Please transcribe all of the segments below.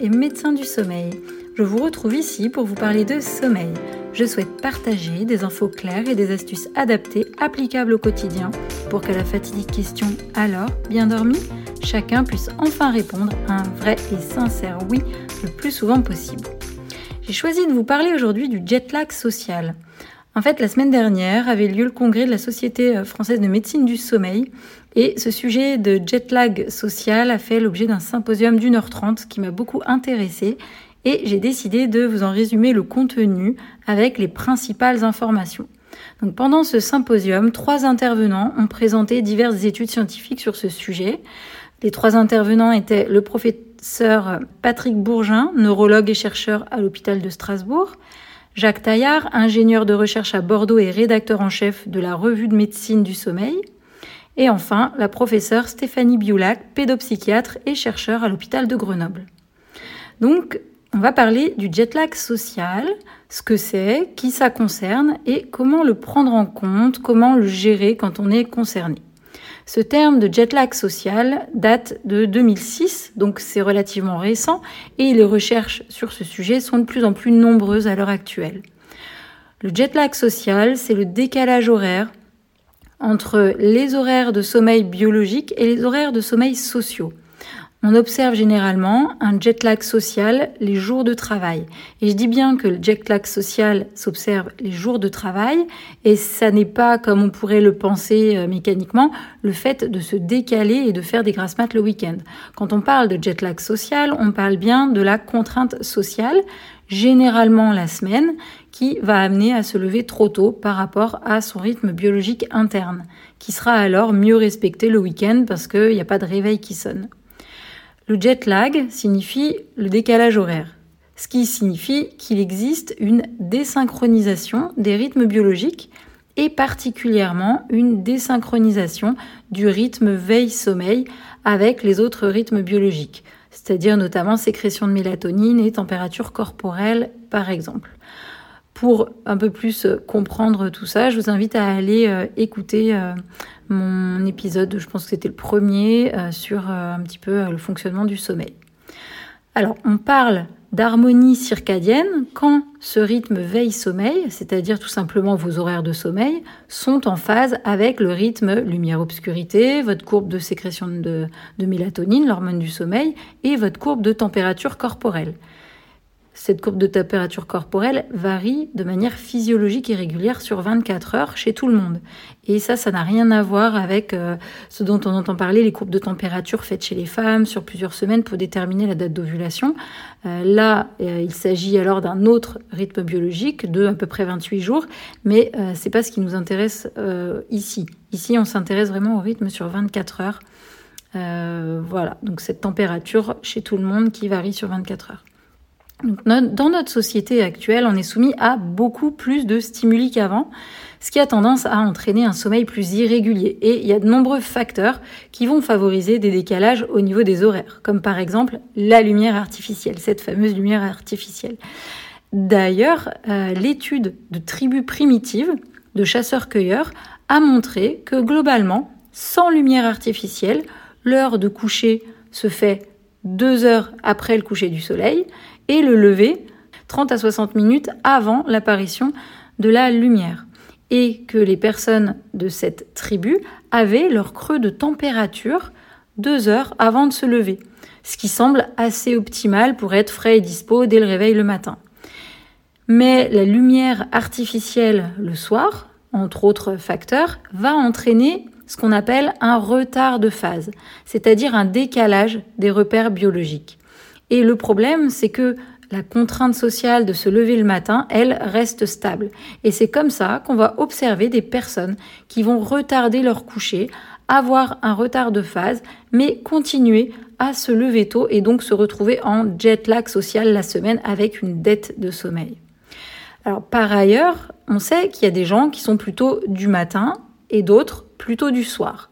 et médecin du sommeil. Je vous retrouve ici pour vous parler de sommeil. Je souhaite partager des infos claires et des astuces adaptées applicables au quotidien pour que la fatidique question alors, bien dormi chacun puisse enfin répondre à un vrai et sincère oui le plus souvent possible. J'ai choisi de vous parler aujourd'hui du jet lag social. En fait, la semaine dernière avait lieu le congrès de la Société française de médecine du sommeil et ce sujet de jet lag social a fait l'objet d'un symposium d'une heure trente qui m'a beaucoup intéressée et j'ai décidé de vous en résumer le contenu avec les principales informations. Donc pendant ce symposium, trois intervenants ont présenté diverses études scientifiques sur ce sujet. Les trois intervenants étaient le professeur Patrick Bourgin, neurologue et chercheur à l'hôpital de Strasbourg, Jacques Taillard, ingénieur de recherche à Bordeaux et rédacteur en chef de la revue de médecine du sommeil. Et enfin, la professeure Stéphanie Bioulac, pédopsychiatre et chercheur à l'hôpital de Grenoble. Donc, on va parler du jet lag social, ce que c'est, qui ça concerne et comment le prendre en compte, comment le gérer quand on est concerné. Ce terme de jet lag social date de 2006, donc c'est relativement récent, et les recherches sur ce sujet sont de plus en plus nombreuses à l'heure actuelle. Le jet lag social, c'est le décalage horaire entre les horaires de sommeil biologique et les horaires de sommeil sociaux. On observe généralement un jet lag social les jours de travail. Et je dis bien que le jet lag social s'observe les jours de travail et ça n'est pas, comme on pourrait le penser euh, mécaniquement, le fait de se décaler et de faire des grasses mat le week-end. Quand on parle de jet lag social, on parle bien de la contrainte sociale, généralement la semaine, qui va amener à se lever trop tôt par rapport à son rythme biologique interne, qui sera alors mieux respecté le week-end parce qu'il n'y a pas de réveil qui sonne. Le jet lag signifie le décalage horaire, ce qui signifie qu'il existe une désynchronisation des rythmes biologiques et particulièrement une désynchronisation du rythme veille-sommeil avec les autres rythmes biologiques, c'est-à-dire notamment sécrétion de mélatonine et température corporelle par exemple. Pour un peu plus comprendre tout ça, je vous invite à aller euh, écouter euh, mon épisode, je pense que c'était le premier, euh, sur euh, un petit peu euh, le fonctionnement du sommeil. Alors, on parle d'harmonie circadienne quand ce rythme veille-sommeil, c'est-à-dire tout simplement vos horaires de sommeil, sont en phase avec le rythme lumière-obscurité, votre courbe de sécrétion de mélatonine, l'hormone du sommeil, et votre courbe de température corporelle. Cette courbe de température corporelle varie de manière physiologique et régulière sur 24 heures chez tout le monde. Et ça, ça n'a rien à voir avec euh, ce dont on entend parler, les courbes de température faites chez les femmes sur plusieurs semaines pour déterminer la date d'ovulation. Euh, là, euh, il s'agit alors d'un autre rythme biologique de à peu près 28 jours, mais c'est pas ce qui nous intéresse ici. Ici, on s'intéresse vraiment au rythme sur 24 heures. voilà, donc cette température chez tout le monde qui varie sur 24 heures. Dans notre société actuelle, on est soumis à beaucoup plus de stimuli qu'avant, ce qui a tendance à entraîner un sommeil plus irrégulier. Et il y a de nombreux facteurs qui vont favoriser des décalages au niveau des horaires, comme par exemple la lumière artificielle, cette fameuse lumière artificielle. D'ailleurs, euh, l'étude de tribus primitives, de chasseurs-cueilleurs, a montré que globalement, sans lumière artificielle, l'heure de coucher se fait deux heures après le coucher du soleil et le lever 30 à 60 minutes avant l'apparition de la lumière. Et que les personnes de cette tribu avaient leur creux de température deux heures avant de se lever, ce qui semble assez optimal pour être frais et dispo dès le réveil le matin. Mais la lumière artificielle le soir, entre autres facteurs, va entraîner ce qu'on appelle un retard de phase, c'est-à-dire un décalage des repères biologiques. Et le problème, c'est que la contrainte sociale de se lever le matin, elle reste stable. Et c'est comme ça qu'on va observer des personnes qui vont retarder leur coucher, avoir un retard de phase, mais continuer à se lever tôt et donc se retrouver en jet lag social la semaine avec une dette de sommeil. Alors par ailleurs, on sait qu'il y a des gens qui sont plutôt du matin et d'autres plutôt du soir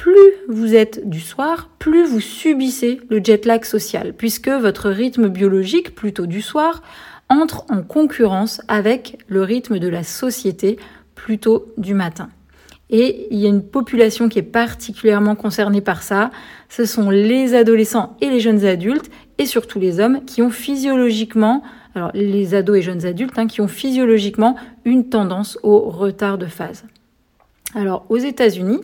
plus vous êtes du soir, plus vous subissez le jet lag social, puisque votre rythme biologique, plutôt du soir, entre en concurrence avec le rythme de la société plutôt du matin. Et il y a une population qui est particulièrement concernée par ça. Ce sont les adolescents et les jeunes adultes, et surtout les hommes, qui ont physiologiquement, alors les ados et jeunes adultes, hein, qui ont physiologiquement une tendance au retard de phase. Alors aux États-Unis,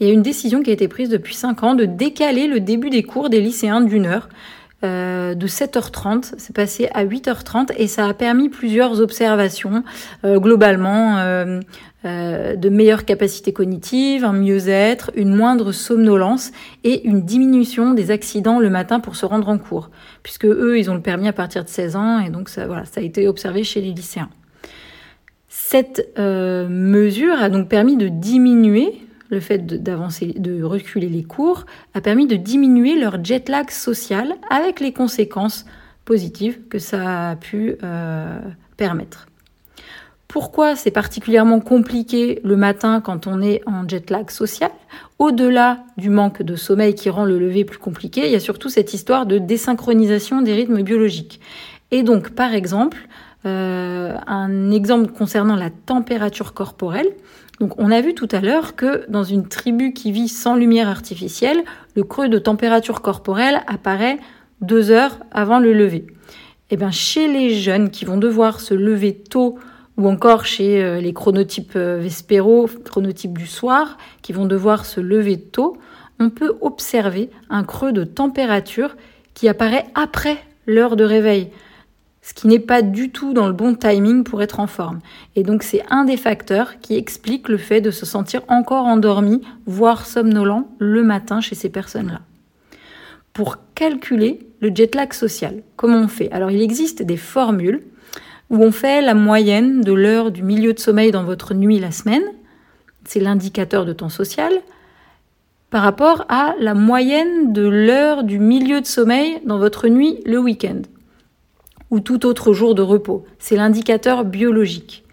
il y a une décision qui a été prise depuis 5 ans de décaler le début des cours des lycéens d'une heure. Euh, de 7h30, c'est passé à 8h30 et ça a permis plusieurs observations euh, globalement euh, de meilleures capacités cognitives, un mieux-être, une moindre somnolence et une diminution des accidents le matin pour se rendre en cours, puisque eux ils ont le permis à partir de 16 ans et donc ça voilà ça a été observé chez les lycéens. Cette mesure a donc permis de diminuer le fait de, reculer les cours, a permis de diminuer leur jet lag social avec les conséquences positives que ça a pu euh, permettre. Pourquoi c'est particulièrement compliqué le matin quand on est en jet lag social? Au-delà du manque de sommeil qui rend le lever plus compliqué, il y a surtout cette histoire de désynchronisation des rythmes biologiques. Et donc, par exemple, euh, un exemple concernant la température corporelle. Donc on a vu tout à l'heure que dans une tribu qui vit sans lumière artificielle, le creux de température corporelle apparaît deux heures avant le lever. Eh bien chez les jeunes qui vont devoir se lever tôt ou encore chez euh, les chronotypes euh, vespéraux, chronotypes du soir, qui vont devoir se lever tôt, on peut observer un creux de température qui apparaît après l'heure de réveil ce qui n'est pas du tout dans le bon timing pour être en forme. Et donc c'est un des facteurs qui explique le fait de se sentir encore endormi, voire somnolent le matin chez ces personnes-là. Pour calculer le jet lag social, comment on fait? Alors il existe des formules où on fait la moyenne de l'heure du milieu de sommeil dans votre nuit la semaine, c'est l'indicateur de temps social, par rapport à la moyenne de l'heure du milieu de sommeil dans votre nuit le week-end ou tout autre jour de repos. C'est l'indicateur biologique.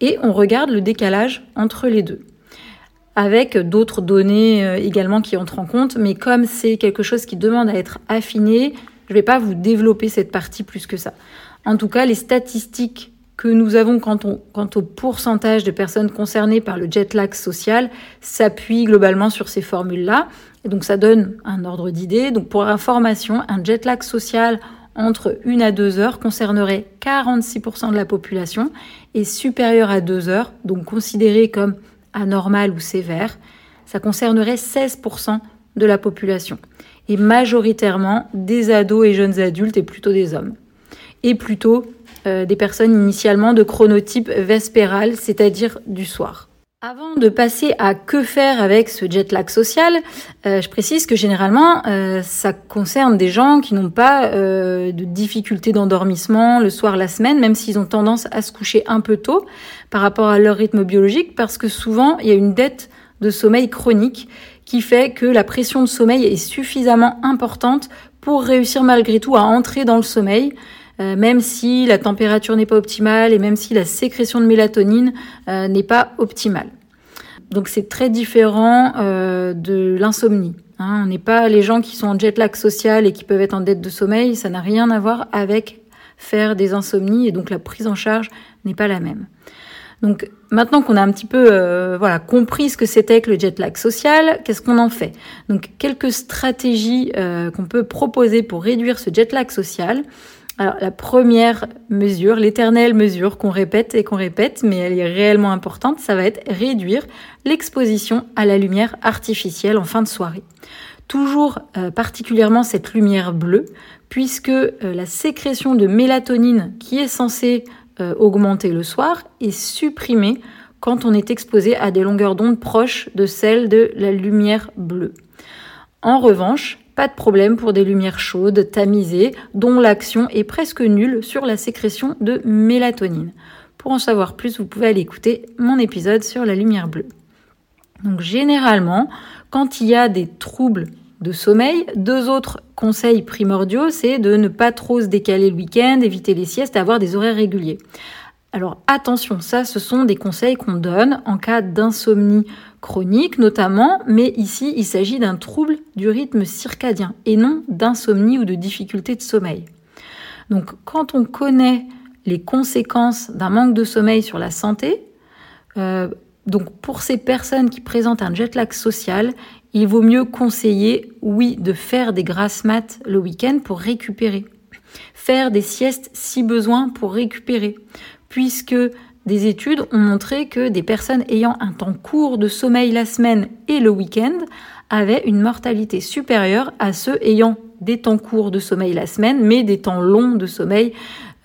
Et on regarde le décalage entre les deux. Avec d'autres données euh, également qui entrent en compte, mais comme c'est quelque chose qui demande à être affiné, je ne vais pas vous développer cette partie plus que ça. En tout cas, les statistiques que nous avons quant, au pourcentage de personnes concernées par le jet lag social s'appuient globalement sur ces formules-là. Donc ça donne un ordre d'idée. Donc pour information, un jet lag social entre 1 à 2 heures concernerait 46% de la population et supérieur à 2 heures, donc considéré comme anormal ou sévère, ça concernerait 16% de la population et majoritairement des ados et jeunes adultes et plutôt des hommes et plutôt euh, des personnes initialement de chronotype vespéral, c'est-à-dire du soir. Avant de passer à que faire avec ce jet lag social, euh, je précise que généralement, euh, ça concerne des gens qui n'ont pas euh, de difficultés d'endormissement le soir, la semaine, même s'ils ont tendance à se coucher un peu tôt par rapport à leur rythme biologique, parce que souvent, il y a une dette de sommeil chronique qui fait que la pression de sommeil est suffisamment importante pour réussir malgré tout à entrer dans le sommeil. Euh, même si la température n'est pas optimale et même si la sécrétion de mélatonine euh, n'est pas optimale. Donc c'est très différent euh, de l'insomnie. Hein. On n'est pas les gens qui sont en jet lag social et qui peuvent être en dette de sommeil, ça n'a rien à voir avec faire des insomnies et donc la prise en charge n'est pas la même. Donc maintenant qu'on a un petit peu voilà compris ce que c'était que le jet lag social, qu'est-ce qu'on en fait? Donc quelques stratégies qu'on peut proposer pour réduire ce jet lag social. Alors la première mesure, l'éternelle mesure qu'on répète et qu'on répète, mais elle est réellement importante, ça va être réduire l'exposition à la lumière artificielle en fin de soirée. Toujours euh, particulièrement cette lumière bleue, puisque euh, la sécrétion de mélatonine qui est censée euh, augmenter le soir est supprimée quand on est exposé à des longueurs d'onde proches de celles de la lumière bleue. En revanche, pas de problème pour des lumières chaudes, tamisées, dont l'action est presque nulle sur la sécrétion de mélatonine. Pour en savoir plus, vous pouvez aller écouter mon épisode sur la lumière bleue. Donc généralement, quand il y a des troubles de sommeil, deux autres conseils primordiaux, c'est de ne pas trop se décaler le week-end, éviter les siestes, avoir des horaires réguliers. Alors attention, ça ce sont des conseils qu'on donne en cas d'insomnie chronique notamment, mais ici il s'agit d'un trouble du rythme circadien et non d'insomnie ou de difficulté de sommeil. Donc quand on connaît les conséquences d'un manque de sommeil sur la santé. Euh, donc pour ces personnes qui présentent un jet lag social, il vaut mieux conseiller, oui, de faire des grasses mat le week-end pour récupérer. Faire des siestes si besoin pour récupérer. Puisque des études ont montré que des personnes ayant un temps court de sommeil la semaine et le week-end avaient une mortalité supérieure à ceux ayant des temps courts de sommeil la semaine, mais des temps longs de sommeil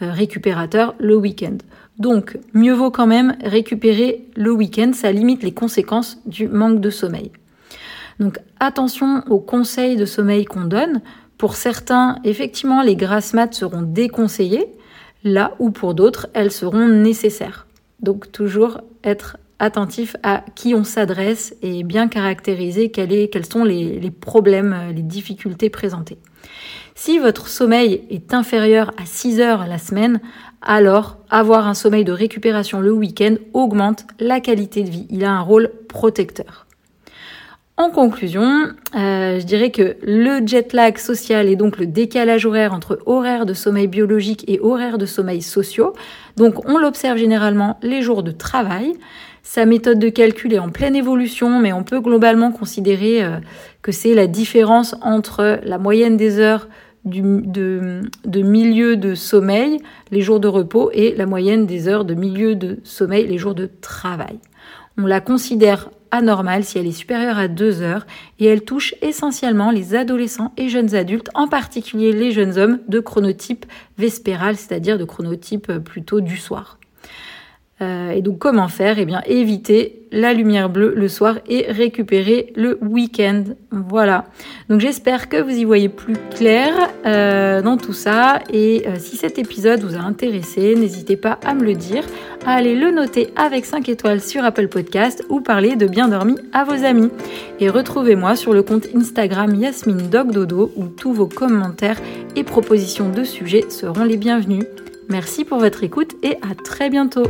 euh, récupérateur le week-end. Donc, mieux vaut quand même récupérer le week-end, ça limite les conséquences du manque de sommeil. Donc, attention aux conseils de sommeil qu'on donne. Pour certains, effectivement, les grasses mat seront déconseillées, là où pour d'autres, elles seront nécessaires. Donc, toujours être attentif à qui on s'adresse et bien caractériser quels sont les problèmes, les difficultés présentées. Si votre sommeil est inférieur à 6 heures la semaine, alors avoir un sommeil de récupération le week-end augmente la qualité de vie. Il a un rôle protecteur. En conclusion, euh, je dirais que le jet lag social est donc le décalage horaire entre horaire de sommeil biologique et horaire de sommeil sociaux. Donc on l'observe généralement les jours de travail. Sa méthode de calcul est en pleine évolution, mais on peut globalement considérer euh, que c'est la différence entre la moyenne des heures de, milieu de sommeil, les jours de repos, et la moyenne des heures de milieu de sommeil, les jours de travail. On la considère anormale si elle est supérieure à 2 heures et elle touche essentiellement les adolescents et jeunes adultes, en particulier les jeunes hommes de chronotype vespéral, c'est-à-dire de chronotype plutôt du soir. Euh, et donc comment faire? Eh bien éviter la lumière bleue le soir et récupérer le week-end. Voilà. Donc j'espère que vous y voyez plus clair euh, dans tout ça. Et euh, si cet épisode vous a intéressé, n'hésitez pas à me le dire, à aller le noter avec 5 étoiles sur Apple Podcast ou parler de bien dormi à vos amis. Et retrouvez-moi sur le compte Instagram Yasmine Dog Dodo où tous vos commentaires et propositions de sujets seront les bienvenus. Merci pour votre écoute et à très bientôt.